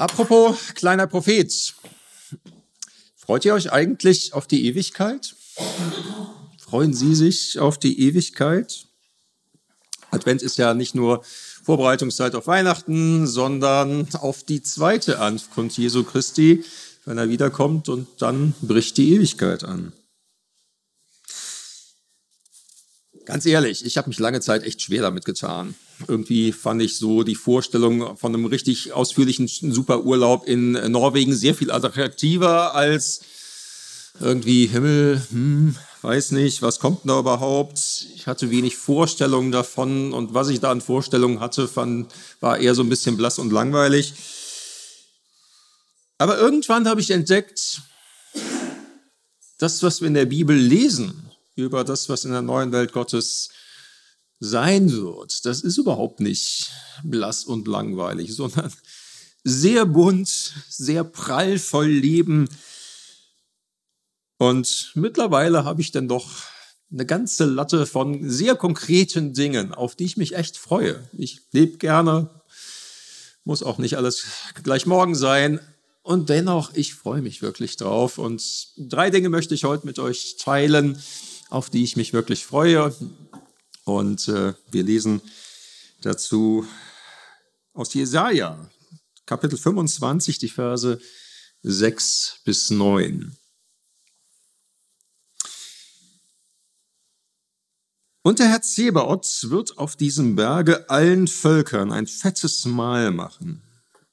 Apropos kleiner Prophet. Freut ihr euch eigentlich auf die Ewigkeit? Freuen Sie sich auf die Ewigkeit? Advent ist ja nicht nur Vorbereitungszeit auf Weihnachten, sondern auf die zweite Ankunft Jesu Christi, wenn er wiederkommt und dann bricht die Ewigkeit an. Ganz ehrlich, ich habe mich lange Zeit echt schwer damit getan. Irgendwie fand ich so die Vorstellung von einem richtig ausführlichen Superurlaub in Norwegen sehr viel attraktiver als irgendwie Himmel, hm, weiß nicht, was kommt da überhaupt? Ich hatte wenig Vorstellungen davon und was ich da an Vorstellungen hatte, fand, war eher so ein bisschen blass und langweilig. Aber irgendwann habe ich entdeckt, das, was wir in der Bibel lesen, über das, was in der neuen Welt Gottes sein wird, das ist überhaupt nicht blass und langweilig, sondern sehr bunt, sehr prall voll Leben, und mittlerweile habe ich dann doch eine ganze Latte von sehr konkreten Dingen, auf die ich mich echt freue. Ich lebe gerne, muss auch nicht alles gleich morgen sein. Und dennoch, ich freue mich wirklich drauf. Und drei Dinge möchte ich heute mit euch teilen, auf die ich mich wirklich freue. Und äh, wir lesen dazu aus Jesaja, Kapitel 25, die Verse 6 bis 9. Und der Herr Zebaoth wird auf diesem Berge allen Völkern ein fettes Mahl machen.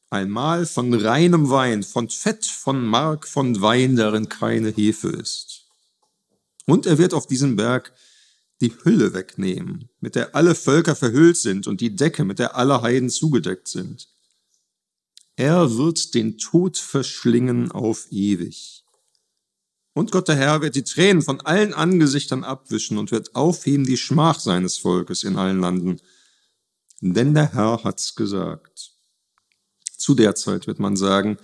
Ein Mahl von reinem Wein, von Fett, von Mark, von Wein, darin keine Hefe ist. Und er wird auf diesem Berg die Hülle wegnehmen, mit der alle Völker verhüllt sind, und die Decke, mit der alle Heiden zugedeckt sind. Er wird den Tod verschlingen auf ewig. Und Gott der Herr wird die Tränen von allen Angesichtern abwischen und wird aufheben die Schmach seines Volkes in allen Landen. Denn der Herr hat's gesagt. Zu der Zeit wird man sagen,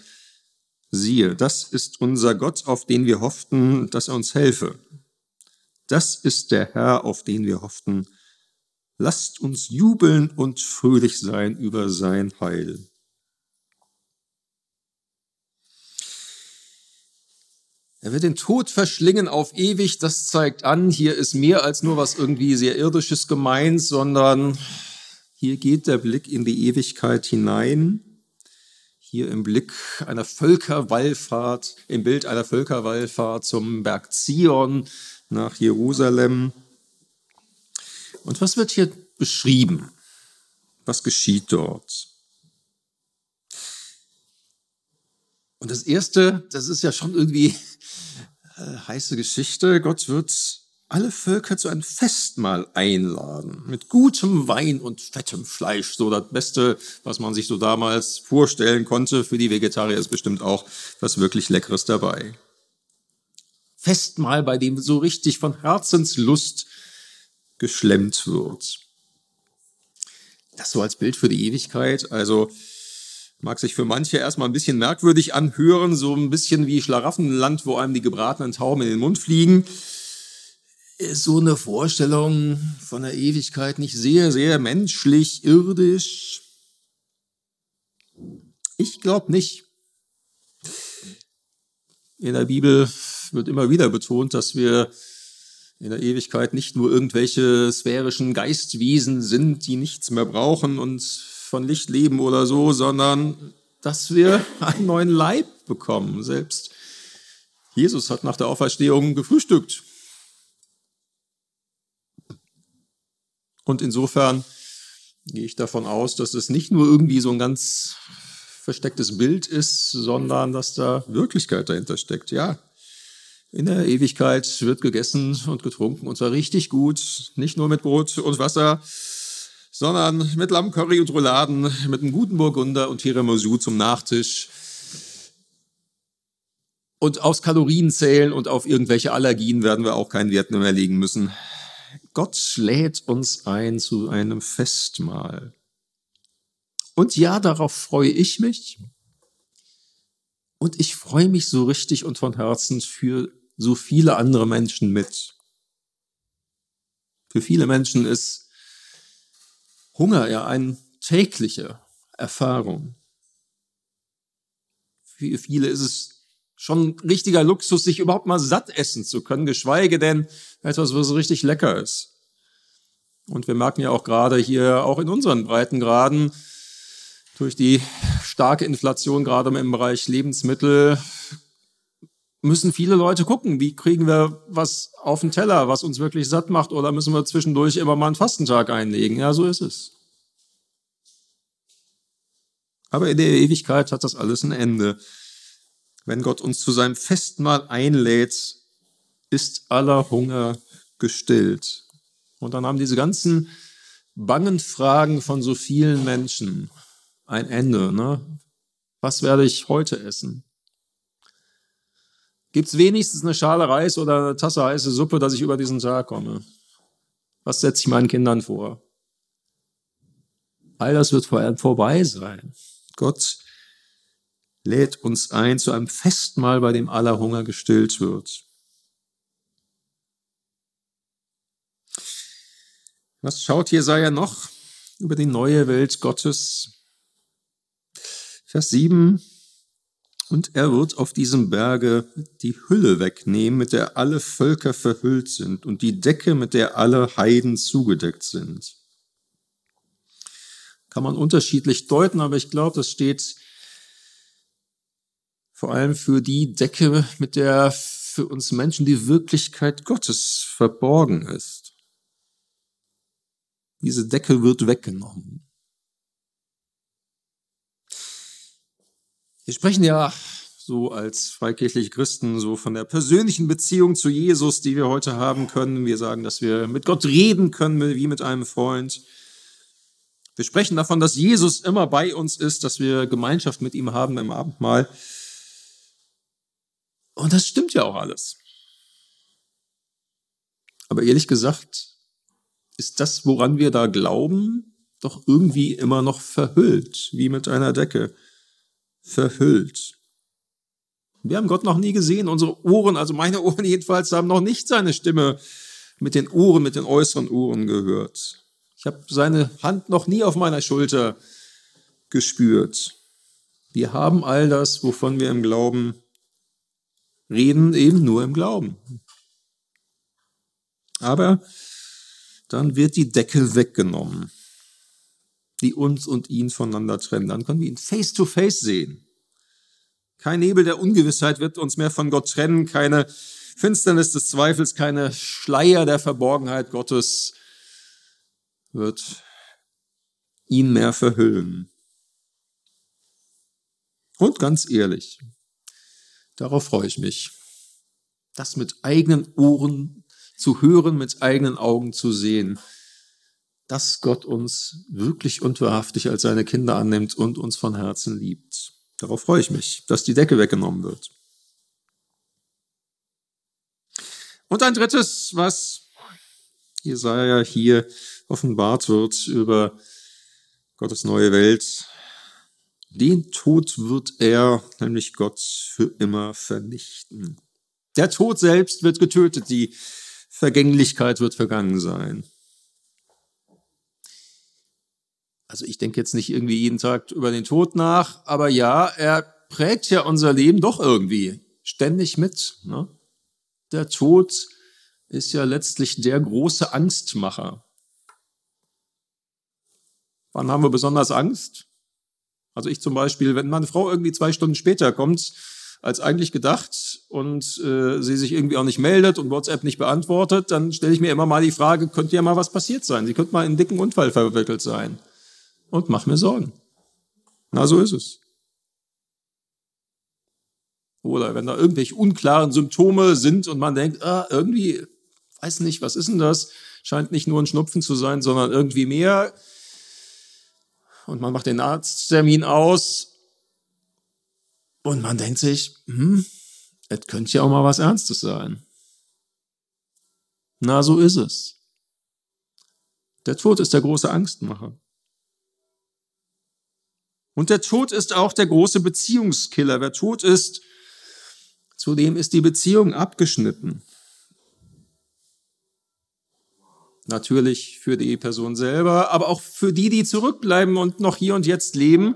siehe, das ist unser Gott, auf den wir hofften, dass er uns helfe. Das ist der Herr, auf den wir hofften. Lasst uns jubeln und fröhlich sein über sein Heil. Er wird den Tod verschlingen auf ewig. Das zeigt an, hier ist mehr als nur was irgendwie sehr irdisches gemeint, sondern hier geht der Blick in die Ewigkeit hinein. Hier im Blick einer Völkerwallfahrt, im Bild einer Völkerwallfahrt zum Berg Zion nach Jerusalem. Und was wird hier beschrieben? Was geschieht dort? Und das erste, das ist ja schon irgendwie äh, heiße Geschichte. Gott wird alle Völker zu einem Festmahl einladen. Mit gutem Wein und fettem Fleisch. So das Beste, was man sich so damals vorstellen konnte. Für die Vegetarier ist bestimmt auch was wirklich Leckeres dabei. Festmahl, bei dem so richtig von Herzenslust geschlemmt wird. Das so als Bild für die Ewigkeit. Also, Mag sich für manche erstmal ein bisschen merkwürdig anhören, so ein bisschen wie Schlaraffenland, wo einem die gebratenen Tauben in den Mund fliegen. Ist so eine Vorstellung von der Ewigkeit nicht sehr, sehr menschlich, irdisch? Ich glaube nicht. In der Bibel wird immer wieder betont, dass wir in der Ewigkeit nicht nur irgendwelche sphärischen Geistwesen sind, die nichts mehr brauchen und von Licht leben oder so, sondern dass wir einen neuen Leib bekommen. Selbst Jesus hat nach der Auferstehung gefrühstückt. Und insofern gehe ich davon aus, dass es nicht nur irgendwie so ein ganz verstecktes Bild ist, sondern dass da Wirklichkeit dahinter steckt. Ja, in der Ewigkeit wird gegessen und getrunken und zwar richtig gut, nicht nur mit Brot und Wasser, sondern mit Lammcurry und Rouladen, mit einem guten Burgunder und Tiramisu zum Nachtisch. Und aufs Kalorienzählen und auf irgendwelche Allergien werden wir auch keinen Wert mehr legen müssen. Gott lädt uns ein zu einem Festmahl. Und ja, darauf freue ich mich. Und ich freue mich so richtig und von Herzen für so viele andere Menschen mit. Für viele Menschen ist Hunger ja eine tägliche Erfahrung. Für viele ist es schon richtiger Luxus, sich überhaupt mal satt essen zu können, geschweige denn etwas, was richtig lecker ist. Und wir merken ja auch gerade hier, auch in unseren Breitengraden, durch die starke Inflation, gerade im Bereich Lebensmittel, müssen viele Leute gucken, wie kriegen wir was auf den Teller, was uns wirklich satt macht, oder müssen wir zwischendurch immer mal einen Fastentag einlegen. Ja, so ist es. Aber in der Ewigkeit hat das alles ein Ende. Wenn Gott uns zu seinem Festmahl einlädt, ist aller Hunger gestillt. Und dann haben diese ganzen bangen Fragen von so vielen Menschen ein Ende. Ne? Was werde ich heute essen? Gibt es wenigstens eine Schale Reis oder eine Tasse heiße Suppe, dass ich über diesen Tag komme? Was setze ich meinen Kindern vor? All das wird vorbei sein. Gott lädt uns ein zu einem Festmahl, bei dem aller Hunger gestillt wird. Was schaut Jesaja noch über die neue Welt Gottes? Vers 7. Und er wird auf diesem Berge die Hülle wegnehmen, mit der alle Völker verhüllt sind, und die Decke, mit der alle Heiden zugedeckt sind. Kann man unterschiedlich deuten, aber ich glaube, das steht vor allem für die Decke, mit der für uns Menschen die Wirklichkeit Gottes verborgen ist. Diese Decke wird weggenommen. Wir sprechen ja so als freikirchliche Christen so von der persönlichen Beziehung zu Jesus, die wir heute haben können. Wir sagen, dass wir mit Gott reden können wie mit einem Freund. Wir sprechen davon, dass Jesus immer bei uns ist, dass wir Gemeinschaft mit ihm haben im Abendmahl. Und das stimmt ja auch alles. Aber ehrlich gesagt, ist das, woran wir da glauben, doch irgendwie immer noch verhüllt, wie mit einer Decke. Verhüllt. Wir haben Gott noch nie gesehen. Unsere Ohren, also meine Ohren jedenfalls, haben noch nicht seine Stimme mit den Ohren, mit den äußeren Ohren gehört. Ich habe seine Hand noch nie auf meiner Schulter gespürt. Wir haben all das, wovon wir im Glauben reden, eben nur im Glauben. Aber dann wird die Decke weggenommen, die uns und ihn voneinander trennen. Dann können wir ihn face to face sehen. Kein Nebel der Ungewissheit wird uns mehr von Gott trennen, keine Finsternis des Zweifels, keine Schleier der Verborgenheit Gottes wird ihn mehr verhüllen. Und ganz ehrlich, darauf freue ich mich, das mit eigenen Ohren zu hören, mit eigenen Augen zu sehen, dass Gott uns wirklich und wahrhaftig als seine Kinder annimmt und uns von Herzen liebt. Darauf freue ich mich, dass die Decke weggenommen wird. Und ein drittes, was Jesaja hier offenbart wird über Gottes neue Welt. Den Tod wird er, nämlich Gott, für immer vernichten. Der Tod selbst wird getötet, die Vergänglichkeit wird vergangen sein. Also ich denke jetzt nicht irgendwie jeden Tag über den Tod nach, aber ja, er prägt ja unser Leben doch irgendwie ständig mit. Ne? Der Tod ist ja letztlich der große Angstmacher. Wann haben wir besonders Angst? Also ich zum Beispiel, wenn meine Frau irgendwie zwei Stunden später kommt, als eigentlich gedacht und äh, sie sich irgendwie auch nicht meldet und WhatsApp nicht beantwortet, dann stelle ich mir immer mal die Frage, könnte ja mal was passiert sein? Sie könnte mal in einen dicken Unfall verwickelt sein. Und mach mir Sorgen. Na, so ist es. Oder wenn da irgendwelche unklaren Symptome sind und man denkt, ah, irgendwie, weiß nicht, was ist denn das? Scheint nicht nur ein Schnupfen zu sein, sondern irgendwie mehr. Und man macht den Arzttermin aus und man denkt sich, hm, es könnte ja auch mal was Ernstes sein. Na, so ist es. Der Tod ist der große Angstmacher. Und der Tod ist auch der große Beziehungskiller. Wer tot ist, zu dem ist die Beziehung abgeschnitten. Natürlich für die Person selber, aber auch für die, die zurückbleiben und noch hier und jetzt leben.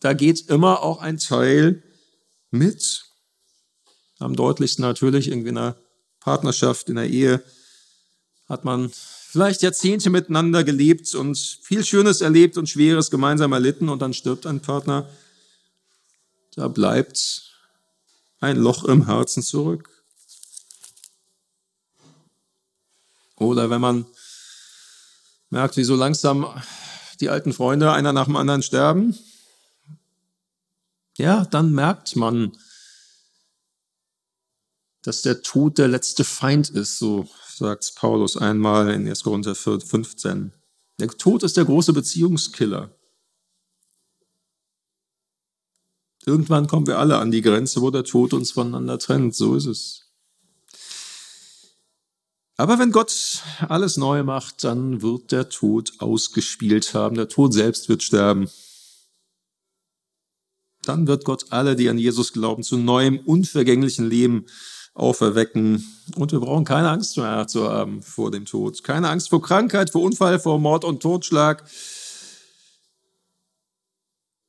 Da geht immer auch ein Teil mit. Am deutlichsten natürlich irgendwie in einer Partnerschaft, in der Ehe hat man vielleicht Jahrzehnte miteinander gelebt und viel Schönes erlebt und Schweres gemeinsam erlitten und dann stirbt ein Partner. Da bleibt ein Loch im Herzen zurück. Oder wenn man merkt, wie so langsam die alten Freunde einer nach dem anderen sterben, ja, dann merkt man, dass der Tod der letzte Feind ist, so sagt Paulus einmal in 1. Korinther 15. Der Tod ist der große Beziehungskiller. Irgendwann kommen wir alle an die Grenze, wo der Tod uns voneinander trennt. So ist es. Aber wenn Gott alles neu macht, dann wird der Tod ausgespielt haben. Der Tod selbst wird sterben. Dann wird Gott alle, die an Jesus glauben, zu neuem, unvergänglichen Leben auferwecken. Und wir brauchen keine Angst mehr zu haben vor dem Tod. Keine Angst vor Krankheit, vor Unfall, vor Mord und Totschlag.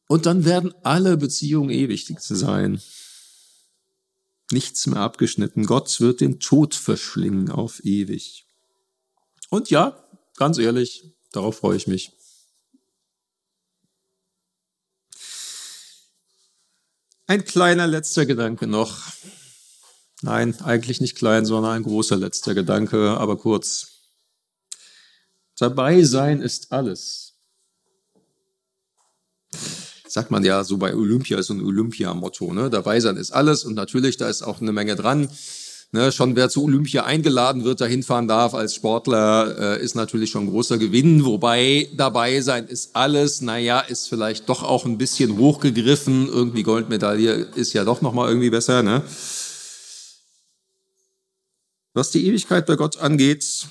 Und dann werden alle Beziehungen ewig sein. Nichts mehr abgeschnitten. Gott wird den Tod verschlingen auf ewig. Und ja, ganz ehrlich, darauf freue ich mich. Ein kleiner letzter Gedanke noch. Nein, eigentlich nicht klein, sondern ein großer letzter Gedanke, aber kurz. Dabei sein ist alles. Sagt man ja so bei Olympia, ist so ein Olympia-Motto. Ne? Dabei sein ist alles und natürlich, da ist auch eine Menge dran. Ne, schon wer zu Olympia eingeladen wird, dahin fahren darf als Sportler, äh, ist natürlich schon ein großer Gewinn. Wobei dabei sein ist alles, naja, ist vielleicht doch auch ein bisschen hochgegriffen. Irgendwie Goldmedaille ist ja doch nochmal irgendwie besser. Ne? Was die Ewigkeit bei Gott angeht,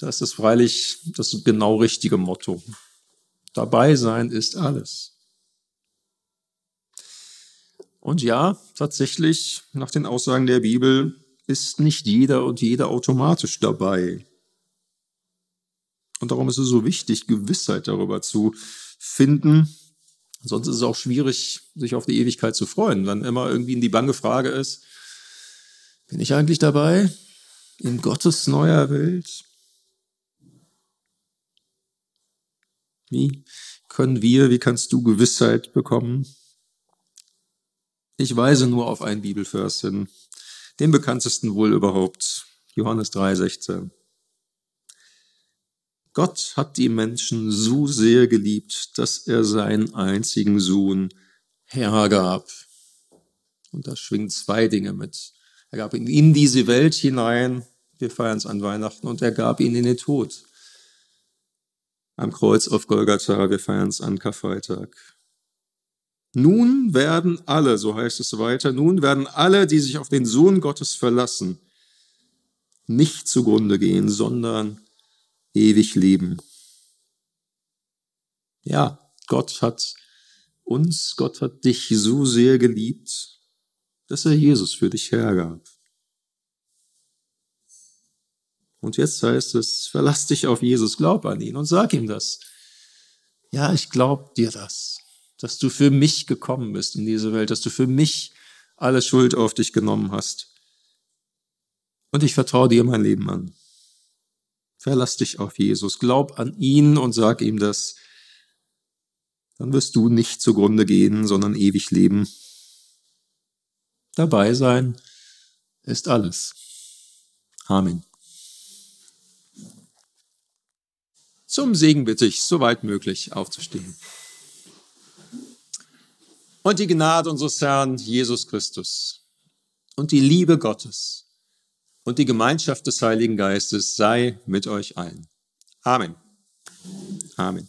das ist freilich das genau richtige Motto. Dabei sein ist alles. Und ja, tatsächlich, nach den Aussagen der Bibel ist nicht jeder und jede automatisch dabei. Und darum ist es so wichtig, Gewissheit darüber zu finden. Sonst ist es auch schwierig, sich auf die Ewigkeit zu freuen, wenn immer irgendwie die bange Frage ist, bin ich eigentlich dabei in Gottes neuer Welt? Wie können wir, wie kannst du Gewissheit bekommen? Ich weise nur auf einen Bibelvers hin, den bekanntesten wohl überhaupt, Johannes 3,16. Gott hat die Menschen so sehr geliebt, dass er seinen einzigen Sohn hergab. Und da schwingen zwei Dinge mit. Er gab ihn in diese Welt hinein. Wir feiern es an Weihnachten. Und er gab ihn in den Tod. Am Kreuz auf Golgatha. Wir feiern es an Karfreitag. Nun werden alle, so heißt es weiter, nun werden alle, die sich auf den Sohn Gottes verlassen, nicht zugrunde gehen, sondern ewig leben. Ja, Gott hat uns, Gott hat dich so sehr geliebt, dass er Jesus für dich hergab. Und jetzt heißt es, verlass dich auf Jesus, glaub an ihn und sag ihm das. Ja, ich glaub dir das, dass du für mich gekommen bist in diese Welt, dass du für mich alle Schuld auf dich genommen hast. Und ich vertraue dir mein Leben an. Verlass dich auf Jesus, glaub an ihn und sag ihm das. Dann wirst du nicht zugrunde gehen, sondern ewig leben Dabei sein ist alles. Amen. Zum Segen bitte ich, soweit möglich, aufzustehen. Und die Gnade unseres Herrn Jesus Christus und die Liebe Gottes und die Gemeinschaft des Heiligen Geistes sei mit euch allen. Amen. Amen.